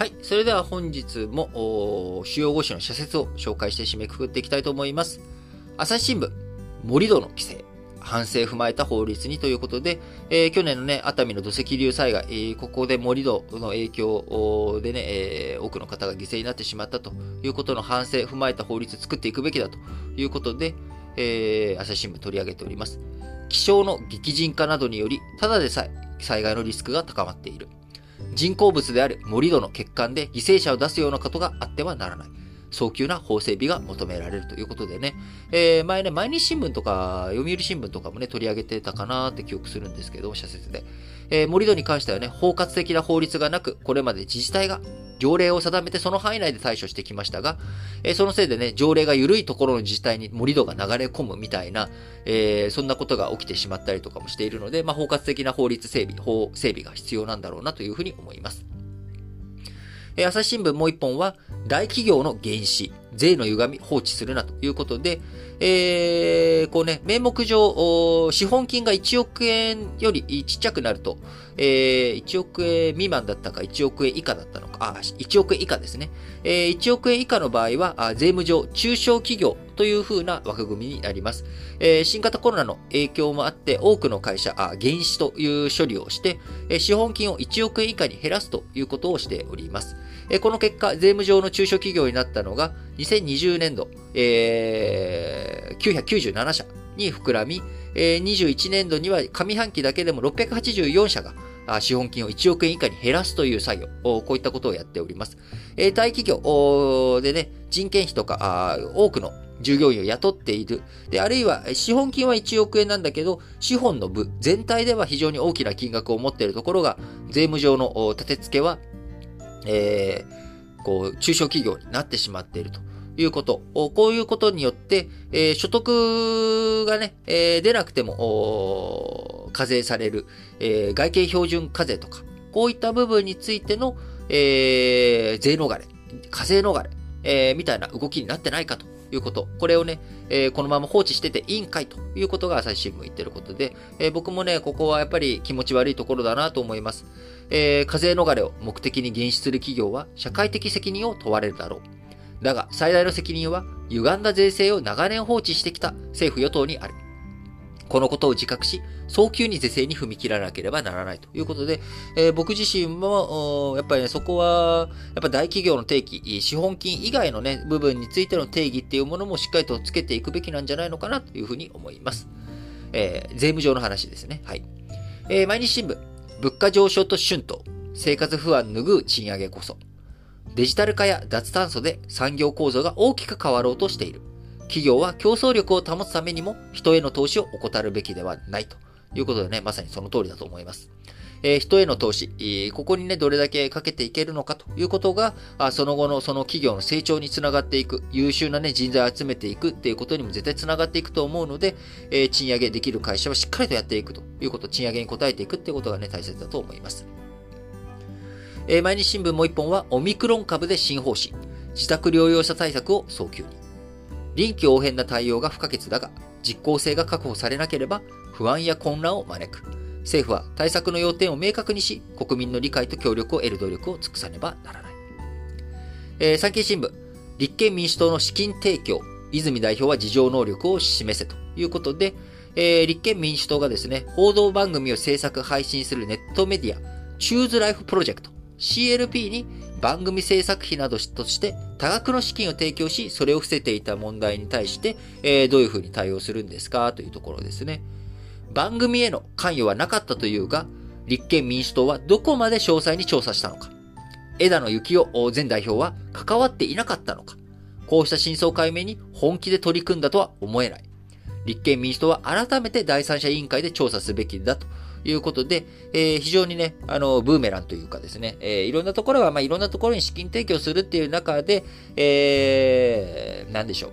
はい。それでは本日も、主要語詞の社説を紹介して締めくくっていきたいと思います。朝日新聞、盛土の規制。反省踏まえた法律にということで、えー、去年のね、熱海の土石流災害、えー、ここで盛り土の影響でね、えー、多くの方が犠牲になってしまったということの反省踏まえた法律を作っていくべきだということで、え、朝日新聞取り上げております。気象の激甚化などにより、ただでさえ災害のリスクが高まっている。人工物である盛り土の欠陥で犠牲者を出すようなことがあってはならない。早急な法整備が求められるということでね、えー、前ね、毎日新聞とか、読売新聞とかもね、取り上げてたかなって記憶するんですけど、社説で。えー、盛土に関してはね、包括的な法律がなく、これまで自治体が条例を定めてその範囲内で対処してきましたが、えー、そのせいでね、条例が緩いところの自治体に盛り土が流れ込むみたいな、えー、そんなことが起きてしまったりとかもしているので、まあ、包括的な法律整備、法整備が必要なんだろうなというふうに思います。えー、朝日新聞もう一本は、大企業の原資、税の歪み放置するなということで、えー、こうね、名目上、資本金が1億円よりちっちゃくなると、えー、1億円未満だったか1億円以下だったのか、あ、1億円以下ですね。えー、1億円以下の場合は、税務上、中小企業という風な枠組みになります。えー、新型コロナの影響もあって、多くの会社、あ減資という処理をして、えー、資本金を1億円以下に減らすということをしております。えー、この結果、税務上の中小企業になったのが、2020年度、えー、997社に膨らみ、えー、21年度には上半期だけでも684社が資本金を1億円以下に減らすという作業、こういったことをやっております。えー、大企業でね、人件費とか、多くの従業員を雇っている。で、あるいは、資本金は1億円なんだけど、資本の部、全体では非常に大きな金額を持っているところが、税務上の立て付けは、えー、こう、中小企業になってしまっていると。いうこと。こういうことによって、えー、所得がね、えー、出なくても、課税される、えー、外形標準課税とか、こういった部分についての、えー、税逃れ、課税逃れ、えー、みたいな動きになってないかということ。これをね、えー、このまま放置してていいんかいということが朝日新聞言ってることで、えー、僕もね、ここはやっぱり気持ち悪いところだなと思います。えー、課税逃れを目的に減資する企業は社会的責任を問われるだろう。だが、最大の責任は、歪んだ税制を長年放置してきた政府与党にある。このことを自覚し、早急に是正に踏み切らなければならないということで、えー、僕自身も、やっぱりね、そこは、やっぱ大企業の定義、資本金以外のね、部分についての定義っていうものもしっかりとつけていくべきなんじゃないのかなというふうに思います。えー、税務上の話ですね。はい。えー、毎日新聞、物価上昇と春闘、生活不安拭う賃上げこそ。デジタル化や脱炭素で産業構造が大きく変わろうとしている。企業は競争力を保つためにも人への投資を怠るべきではないということでね、まさにその通りだと思います。えー、人への投資、えー、ここにね、どれだけかけていけるのかということが、あその後のその企業の成長につながっていく、優秀なね、人材を集めていくっていうことにも絶対つながっていくと思うので、えー、賃上げできる会社はしっかりとやっていくということ、賃上げに応えていくっていうことがね、大切だと思います。え、毎日新聞もう一本は、オミクロン株で新方針。自宅療養者対策を早急に。臨機応変な対応が不可欠だが、実効性が確保されなければ、不安や混乱を招く。政府は対策の要点を明確にし、国民の理解と協力を得る努力を尽くさねばならない。えー、産経新聞、立憲民主党の資金提供、泉代表は事情能力を示せということで、えー、立憲民主党がですね、報道番組を制作配信するネットメディア、チューズライフプロジェクト、CLP に番組制作費などとして多額の資金を提供し、それを伏せていた問題に対して、えー、どういうふうに対応するんですか？というところですね。番組への関与はなかったというが、立憲民主党はどこまで詳細に調査したのか？枝野幸男前代表は関わっていなかったのか？こうした真相解明に本気で取り組んだとは思えない。立憲民主党は改めて第三者委員会で調査すべきだということで、えー、非常にね、あの、ブーメランというかですね、えー、いろんなところは、まあ、いろんなところに資金提供するっていう中で、えー、なんでしょう。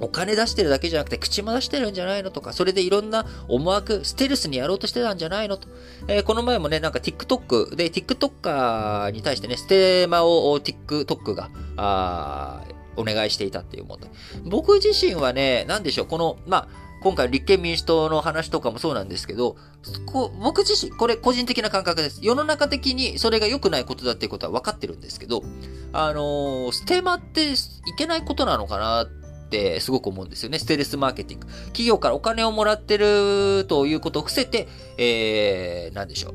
お金出してるだけじゃなくて口も出してるんじゃないのとか、それでいろんな思惑、ステルスにやろうとしてたんじゃないのと。えー、この前もね、なんか TikTok で TikToker に対してね、ステマを TikTok が、あお願いしていたっていう問題。僕自身はね、なんでしょう、この、まあ、今回立憲民主党の話とかもそうなんですけど、僕自身、これ個人的な感覚です。世の中的にそれが良くないことだっていうことは分かってるんですけど、あのー、ステマっていけないことなのかなってすごく思うんですよね。ステルスマーケティング。企業からお金をもらってるということを伏せて、えー、なんでしょう。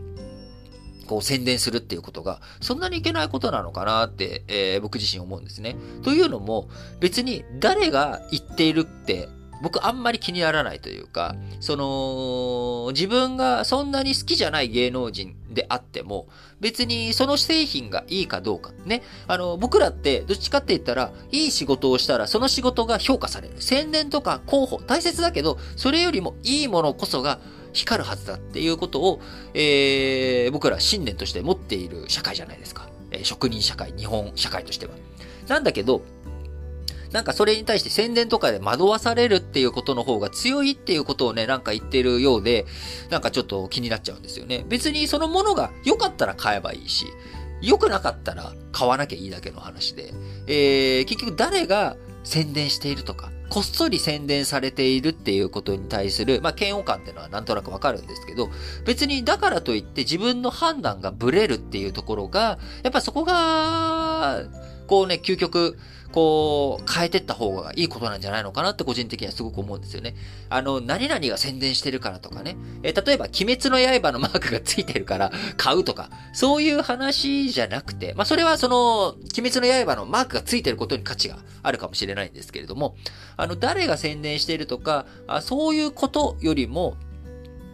こう宣伝するっていうことが、そんなにいけないことなのかなって、えー、僕自身思うんですね。というのも、別に誰が言っているって僕あんまり気にならないというか、その、自分がそんなに好きじゃない芸能人であっても、別にその製品がいいかどうか。ね。あの、僕らってどっちかって言ったら、いい仕事をしたらその仕事が評価される。宣伝とか候補、大切だけど、それよりもいいものこそが光るはずだっていうことを、えー、僕ら信念として持っている社会じゃないですか。えー、職人社会、日本社会としては。なんだけど、なんかそれに対して宣伝とかで惑わされるっていうことの方が強いっていうことをね、なんか言ってるようで、なんかちょっと気になっちゃうんですよね。別にそのものが良かったら買えばいいし、良くなかったら買わなきゃいいだけの話で、えー、結局誰が宣伝しているとか、こっそり宣伝されているっていうことに対する、まあ、嫌悪感っていうのはなんとなくわかるんですけど、別にだからといって自分の判断がブレるっていうところが、やっぱそこが、こうね、究極、こう、変えてった方がいいことなんじゃないのかなって個人的にはすごく思うんですよね。あの、何々が宣伝してるからとかね。え例えば、鬼滅の刃のマークがついてるから買うとか、そういう話じゃなくて、まあ、それはその、鬼滅の刃のマークがついてることに価値があるかもしれないんですけれども、あの、誰が宣伝してるとか、あそういうことよりも、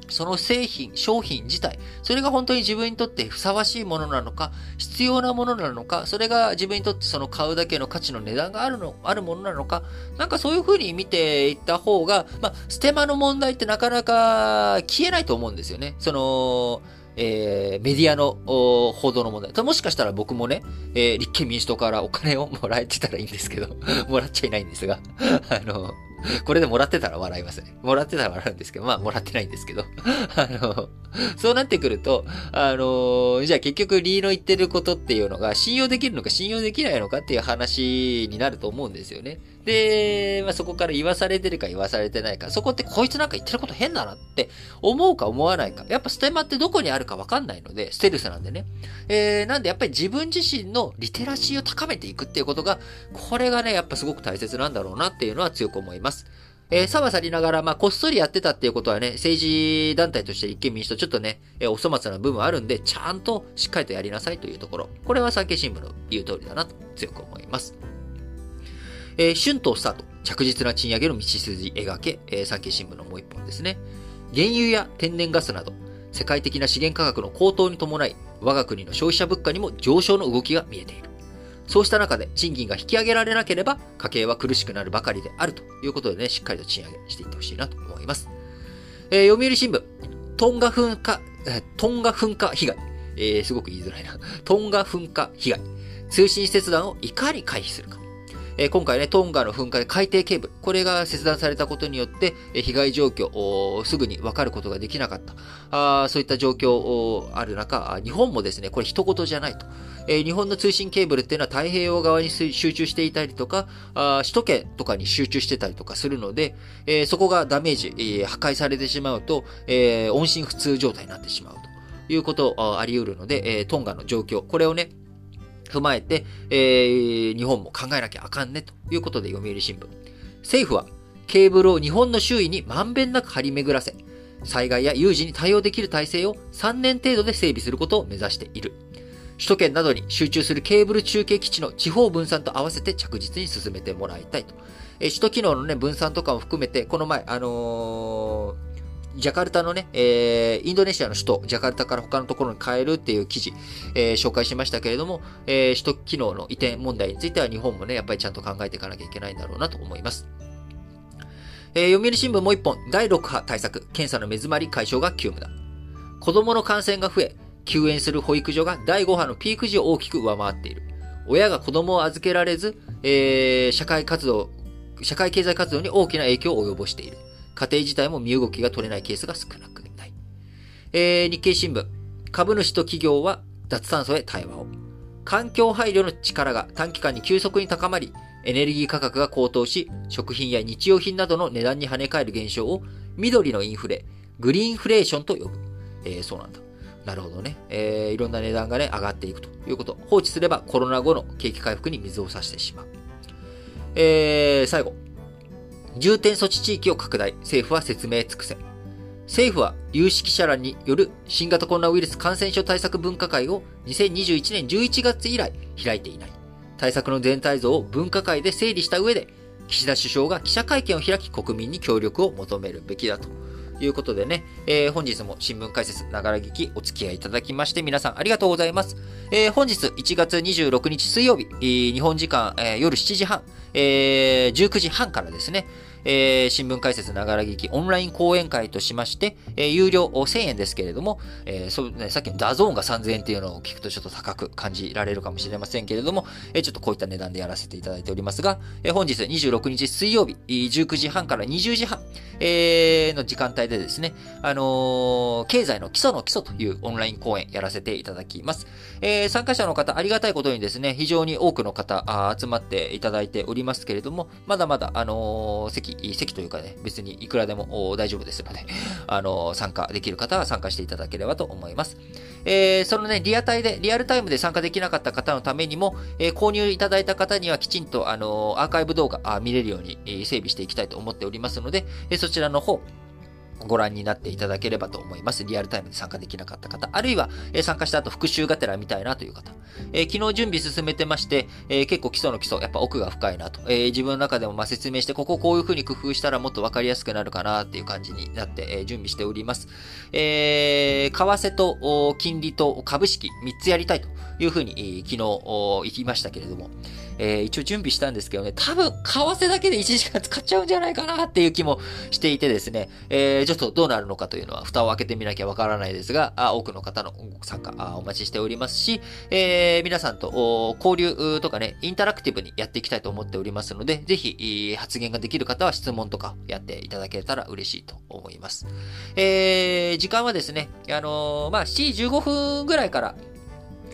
その製品、商品自体、それが本当に自分にとってふさわしいものなのか、必要なものなのか、それが自分にとってその買うだけの価値の値段があるの、あるものなのか、なんかそういう風に見ていった方が、まあ、ステマの問題ってなかなか消えないと思うんですよね。その、えー、メディアの報道の問題。もしかしたら僕もね、えー、立憲民主党からお金をもらえてたらいいんですけど、もらっちゃいないんですが、あの、これでもらってたら笑いますね。もらってたら笑うんですけど、まあ、もらってないんですけど。あの、そうなってくると、あの、じゃあ結局、リーの言ってることっていうのが、信用できるのか信用できないのかっていう話になると思うんですよね。で、まあ、そこから言わされてるか言わされてないか、そこってこいつなんか言ってること変だなって思うか思わないか。やっぱステマってどこにあるかわかんないので、ステルスなんでね。えー、なんでやっぱり自分自身のリテラシーを高めていくっていうことが、これがね、やっぱすごく大切なんだろうなっていうのは強く思います。えー、さはさりながら、まあ、こっそりやってたっていうことはね、政治団体として立憲民主党ちょっとね、えー、お粗末な部分あるんで、ちゃんとしっかりとやりなさいというところ。これは産経新聞の言う通りだなと強く思います。えー、春闘スタート。着実な賃上げの道筋描け、えー、産経新聞のもう一本ですね。原油や天然ガスなど、世界的な資源価格の高騰に伴い、我が国の消費者物価にも上昇の動きが見えている。そうした中で賃金が引き上げられなければ家計は苦しくなるばかりであるということでね、しっかりと賃上げしていってほしいなと思います。えー、読売新聞、トンガ噴火、えー、トンガ噴火被害。えー、すごく言いづらいな。トンガ噴火被害。通信切断をいかに回避するか。え、今回ね、トンガの噴火で海底ケーブル、これが切断されたことによって、え、被害状況を、すぐに分かることができなかった。あそういった状況をある中、日本もですね、これ一言じゃないと。え、日本の通信ケーブルっていうのは太平洋側に集中していたりとか、あ首都圏とかに集中してたりとかするので、え、そこがダメージ、え、破壊されてしまうと、え、音信不通状態になってしまうということあり得るので、え、トンガの状況、これをね、踏まえて、えー、日本も考えなきゃあかんねということで読売新聞。政府はケーブルを日本の周囲にまんべんなく張り巡らせ、災害や有事に対応できる体制を3年程度で整備することを目指している。首都圏などに集中するケーブル中継基地の地方分散と合わせて着実に進めてもらいたいと。え首都機能のね、分散とかも含めて、この前、あのージャカルタのね、えー、インドネシアの首都、ジャカルタから他のところに変えるっていう記事、えー、紹介しましたけれども、えー、首都機能の移転問題については日本もね、やっぱりちゃんと考えていかなきゃいけないんだろうなと思います。えー、読売新聞もう一本、第6波対策、検査の目詰まり解消が急務だ。子供の感染が増え、休園する保育所が第5波のピーク時を大きく上回っている。親が子供を預けられず、えー、社会活動、社会経済活動に大きな影響を及ぼしている。家庭自体も身動きが取れないケースが少なくない。えー、日経新聞。株主と企業は脱炭素へ対話を。環境配慮の力が短期間に急速に高まり、エネルギー価格が高騰し、食品や日用品などの値段に跳ね返る現象を、緑のインフレ、グリーンフレーションと呼ぶ。えー、そうなんだ。なるほどね。えー、いろんな値段がね、上がっていくということ。放置すればコロナ後の景気回復に水を差してしまう。えー、最後。重点措置地域を拡大。政府は説明尽くせ。政府は有識者らによる新型コロナウイルス感染症対策分科会を2021年11月以来開いていない。対策の全体像を分科会で整理した上で、岸田首相が記者会見を開き国民に協力を求めるべきだということでね、えー、本日も新聞解説、ながら聞きお付き合いいただきまして皆さんありがとうございます。えー、本日1月26日水曜日、日本時間、えー、夜7時半、えー、19時半からですね、えー、新聞解説ながら聞きオンライン講演会としまして、えー、有料1000円ですけれども、えーそうね、さっきの DAZN が3000円っていうのを聞くとちょっと高く感じられるかもしれませんけれども、えー、ちょっとこういった値段でやらせていただいておりますが、えー、本日26日水曜日、19時半から20時半、えー、の時間帯でですね、あのー、経済の基礎の基礎というオンライン講演やらせていただきます。えー、参加者の方、ありがたいことにですね、非常に多くの方集まっていただいておりますけれども、まだまだ、あのー、席席、というかね、別にいくらでも大丈夫ですので、あの、参加できる方は参加していただければと思います。えー、そのね、リアタイで、リアルタイムで参加できなかった方のためにも、えー、購入いただいた方にはきちんと、あの、アーカイブ動画あ見れるように、えー、整備していきたいと思っておりますので、え、そちらの方、ご覧になっていただければと思います。リアルタイムで参加できなかった方、あるいは、え、参加した後復習がてら見たいなという方、え、昨日準備進めてまして、え、結構基礎の基礎、やっぱ奥が深いなと、え、自分の中でもま説明して、こここういう風に工夫したらもっとわかりやすくなるかなっていう感じになって、え、準備しております。えー、為替と金利と株式3つやりたいという風に、昨日言いましたけれども、えー、一応準備したんですけどね、多分、為替だけで1時間使っちゃうんじゃないかなっていう気もしていてですね、えー、ちょっとどうなるのかというのは、蓋を開けてみなきゃわからないですが、あ多くの方の参加あお待ちしておりますし、えー、皆さんと交流とかね、インタラクティブにやっていきたいと思っておりますので、ぜひ、発言ができる方は質問とかやっていただけたら嬉しいと思います。えー、時間はですね、あのー、まあ、7時15分ぐらいから、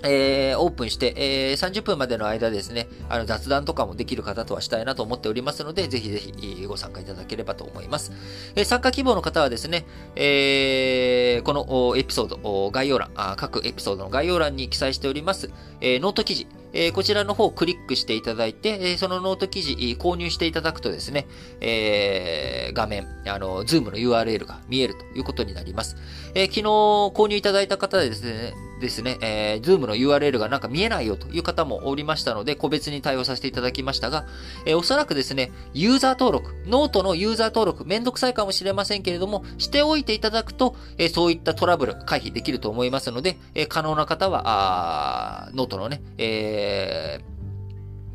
えー、オープンして、えー、30分までの間ですね、あの雑談とかもできる方とはしたいなと思っておりますので、ぜひぜひご参加いただければと思います。えー、参加希望の方はですね、えー、このエピソード、概要欄、各エピソードの概要欄に記載しております、えー、ノート記事、え、こちらの方をクリックしていただいて、え、そのノート記事購入していただくとですね、え、画面、あの、 Zoom の URL が見えるということになります。え、昨日購入いただいた方でですね、ですね、えー、Zoom の URL がなんか見えないよという方もおりましたので、個別に対応させていただきましたが、えー、おそらくですね、ユーザー登録、ノートのユーザー登録、めんどくさいかもしれませんけれども、しておいていただくと、えー、そういったトラブル回避できると思いますので、えー、可能な方は、あーノートのね、えー、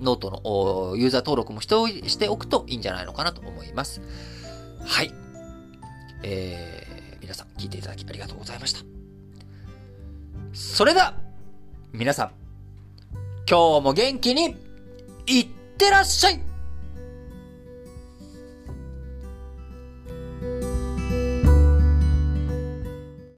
ノートのユーザー登録もしてしておくといいんじゃないのかなと思います。はい。えー、皆さん聞いていただきありがとうございました。それでは、皆さん、今日も元気に、いってらっしゃい